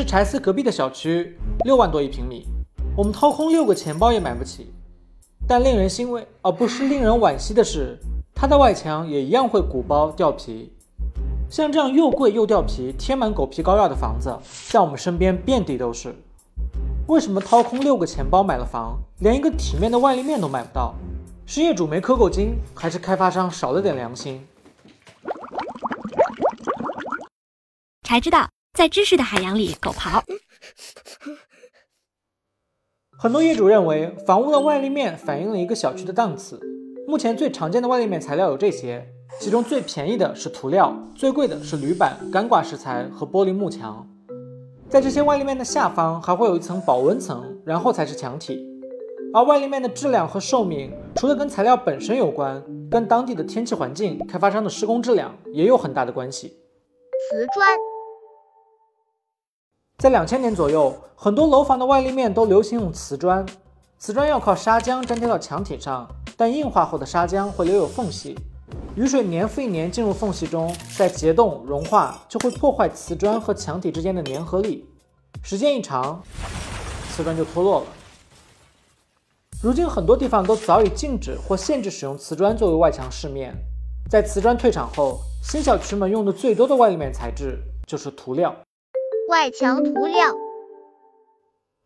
是柴斯隔壁的小区，六万多一平米，我们掏空六个钱包也买不起。但令人欣慰，而不是令人惋惜的是，它的外墙也一样会鼓包掉皮。像这样又贵又掉皮、贴满狗皮膏药的房子，在我们身边遍地都是。为什么掏空六个钱包买了房，连一个体面的外立面都买不到？是业主没氪够金，还是开发商少了点良心？才知道，在知识的海洋里狗刨。很多业主认为，房屋的外立面反映了一个小区的档次。目前最常见的外立面材料有这些，其中最便宜的是涂料，最贵的是铝板、干挂石材和玻璃幕墙。在这些外立面的下方还会有一层保温层，然后才是墙体。而外立面的质量和寿命，除了跟材料本身有关，跟当地的天气环境、开发商的施工质量也有很大的关系。瓷砖，在两千年左右，很多楼房的外立面都流行用瓷砖。瓷砖要靠砂浆粘贴到墙体上，但硬化后的砂浆会留有缝隙，雨水年复一年进入缝隙中，在结冻融化，就会破坏瓷砖和墙体之间的粘合力。时间一长，瓷砖就脱落了。如今很多地方都早已禁止或限制使用瓷砖作为外墙饰面。在瓷砖退场后，新小区们用的最多的外立面材质就是涂料。外墙涂料。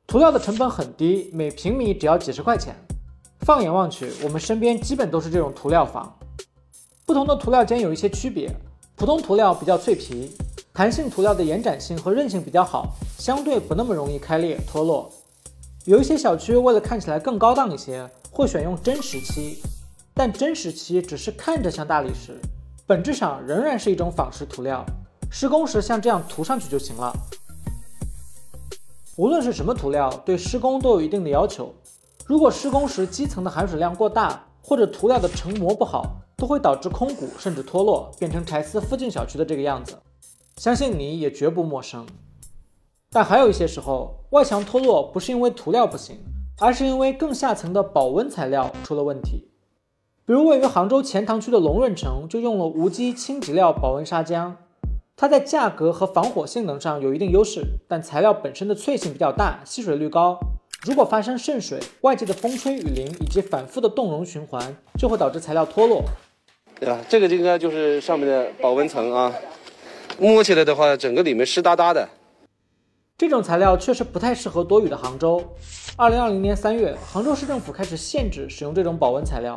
涂料的成本很低，每平米只要几十块钱。放眼望去，我们身边基本都是这种涂料房。不同的涂料间有一些区别，普通涂料比较脆皮，弹性涂料的延展性和韧性比较好，相对不那么容易开裂脱落。有一些小区为了看起来更高档一些，会选用真石漆，但真石漆只是看着像大理石，本质上仍然是一种仿石涂料，施工时像这样涂上去就行了。无论是什么涂料，对施工都有一定的要求。如果施工时基层的含水量过大，或者涂料的成膜不好，都会导致空鼓甚至脱落，变成柴斯附近小区的这个样子。相信你也绝不陌生。但还有一些时候，外墙脱落不是因为涂料不行，而是因为更下层的保温材料出了问题。比如位于杭州钱塘区的龙润城就用了无机轻质料保温砂浆。它在价格和防火性能上有一定优势，但材料本身的脆性比较大，吸水率高。如果发生渗水，外界的风吹雨淋以及反复的冻融循环，就会导致材料脱落。对吧？这个应该就是上面的保温层啊，摸起来的话，整个里面湿哒哒的。这种材料确实不太适合多雨的杭州。二零二零年三月，杭州市政府开始限制使用这种保温材料。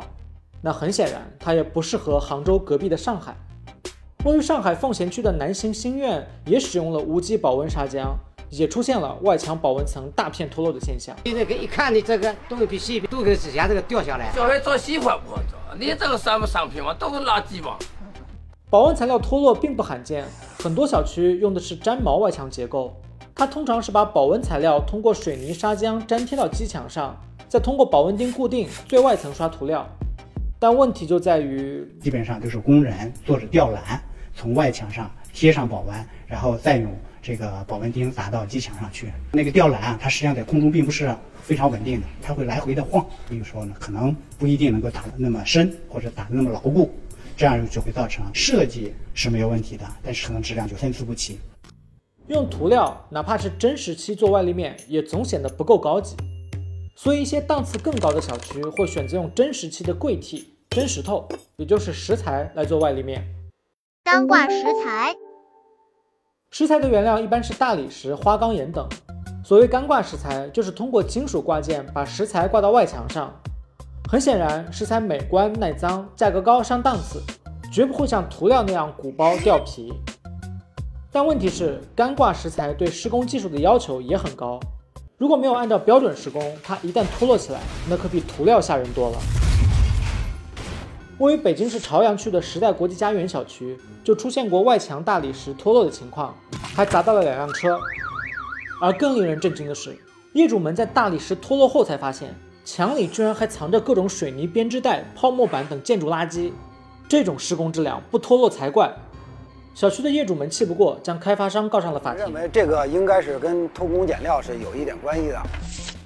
那很显然，它也不适合杭州隔壁的上海。位于上海奉贤区的南行新苑也使用了无机保温砂浆，也出现了外墙保温层大片脱落的现象。你这个一看，你这个东一批西一批，都给之前这个掉下来。小孩找喜欢不好找，你这个什么商品嘛，都是垃圾嘛。保温材料脱落并不罕见，很多小区用的是粘毛外墙结构，它通常是把保温材料通过水泥砂浆粘贴到基墙上，再通过保温钉固定，最外层刷涂料。但问题就在于，基本上就是工人坐着吊篮。从外墙上贴上保温，然后再用这个保温钉打到基墙上去。那个吊篮啊，它实际上在空中并不是非常稳定的，它会来回的晃。所以说呢，可能不一定能够打得那么深，或者打得那么牢固，这样就会造成设计是没有问题的，但是可能质量就参差不齐。用涂料，哪怕是真石漆做外立面，也总显得不够高级。所以一些档次更高的小区会选择用真石漆的柜体、真石头，也就是石材来做外立面。干挂石材，石材的原料一般是大理石、花岗岩等。所谓干挂石材，就是通过金属挂件把石材挂到外墙上。很显然，石材美观、耐脏、价格高、上档次，绝不会像涂料那样鼓包掉皮。但问题是，干挂石材对施工技术的要求也很高。如果没有按照标准施工，它一旦脱落起来，那可比涂料吓人多了。位于北京市朝阳区的时代国际家园小区就出现过外墙大理石脱落的情况，还砸到了两辆车。而更令人震惊的是，业主们在大理石脱落后才发现，墙里居然还藏着各种水泥编织袋、泡沫板等建筑垃圾。这种施工质量不脱落才怪！小区的业主们气不过，将开发商告上了法庭。认为这个应该是跟偷工减料是有一点关系的。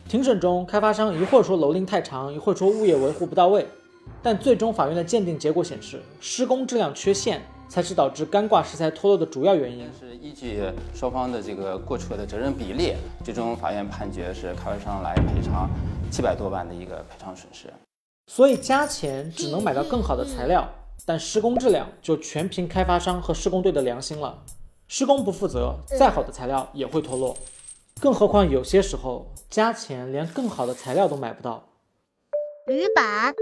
庭审中，开发商一会儿说楼龄太长，一会儿说物业维护不到位。但最终法院的鉴定结果显示，施工质量缺陷，才是导致干挂石材脱落的主要原因。是依据双方的这个过错的责任比例，最终法院判决是开发商来赔偿七百多万的一个赔偿损失。所以加钱只能买到更好的材料，但施工质量就全凭开发商和施工队的良心了。施工不负责，再好的材料也会脱落。更何况有些时候加钱连更好的材料都买不到。铝板，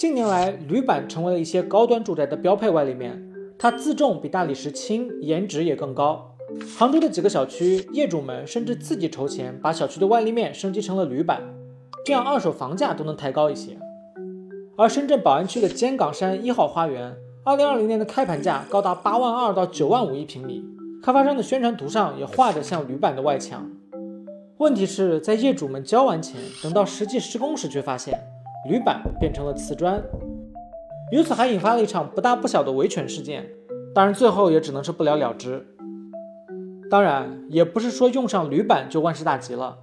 近年来，铝板成为了一些高端住宅的标配外立面，它自重比大理石轻，颜值也更高。杭州的几个小区业主们甚至自己筹钱把小区的外立面升级成了铝板，这样二手房价都能抬高一些。而深圳宝安区的尖岗山一号花园，二零二零年的开盘价高达八万二到九万五一平米，开发商的宣传图上也画着像铝板的外墙。问题是在业主们交完钱，等到实际施工时，却发现铝板变成了瓷砖，由此还引发了一场不大不小的维权事件。当然，最后也只能是不了了之。当然，也不是说用上铝板就万事大吉了。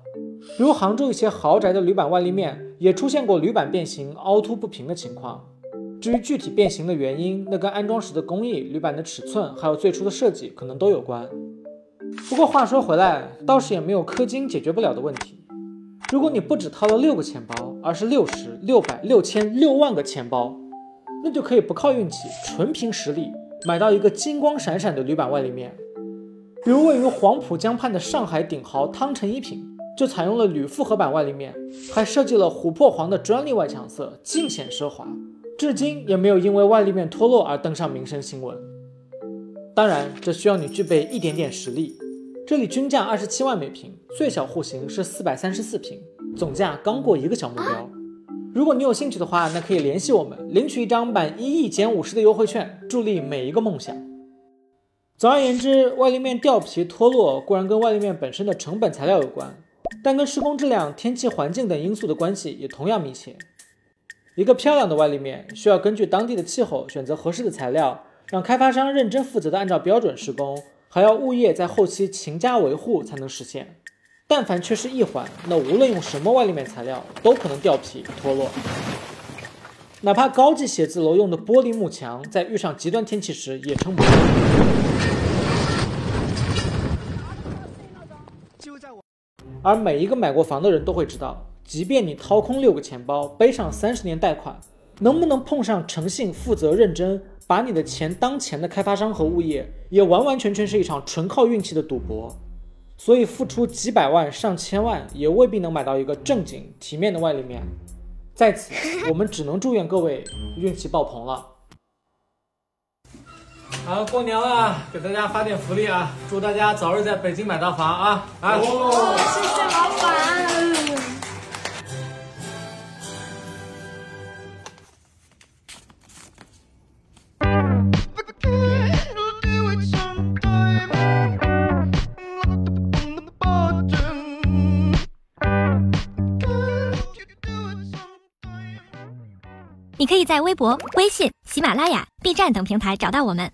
比如杭州一些豪宅的铝板外立面也出现过铝板变形、凹凸不平的情况。至于具体变形的原因，那跟安装时的工艺、铝板的尺寸，还有最初的设计可能都有关。不过话说回来，倒是也没有氪金解决不了的问题。如果你不只掏了六个钱包，而是六十六百六千六万个钱包，那就可以不靠运气，纯凭实力买到一个金光闪闪的铝板外立面。比如位于黄浦江畔的上海顶豪汤臣一品，就采用了铝复合板外立面，还设计了琥珀黄的专利外墙色，尽显奢华，至今也没有因为外立面脱落而登上民生新闻。当然，这需要你具备一点点实力。这里均价二十七万每平，最小户型是四百三十四平，总价刚过一个小目标。如果你有兴趣的话，那可以联系我们，领取一张满一亿减五十的优惠券，助力每一个梦想。总而言之，外立面掉皮脱落固然跟外立面本身的成本材料有关，但跟施工质量、天气环境等因素的关系也同样密切。一个漂亮的外立面需要根据当地的气候选择合适的材料。让开发商认真负责的按照标准施工，还要物业在后期勤加维护才能实现。但凡缺失一环，那无论用什么外立面材料，都可能掉皮脱落。哪怕高级写字楼用的玻璃幕墙，在遇上极端天气时也撑不住。而每一个买过房的人都会知道，即便你掏空六个钱包，背上三十年贷款，能不能碰上诚信、负责、认真？把你的钱当钱的开发商和物业，也完完全全是一场纯靠运气的赌博。所以付出几百万、上千万，也未必能买到一个正经、体面的外立面。在此，我们只能祝愿各位运气爆棚了。好，过年了，给大家发点福利啊！祝大家早日在北京买到房啊！啊！谢谢老板。在微博、微信、喜马拉雅、B 站等平台找到我们。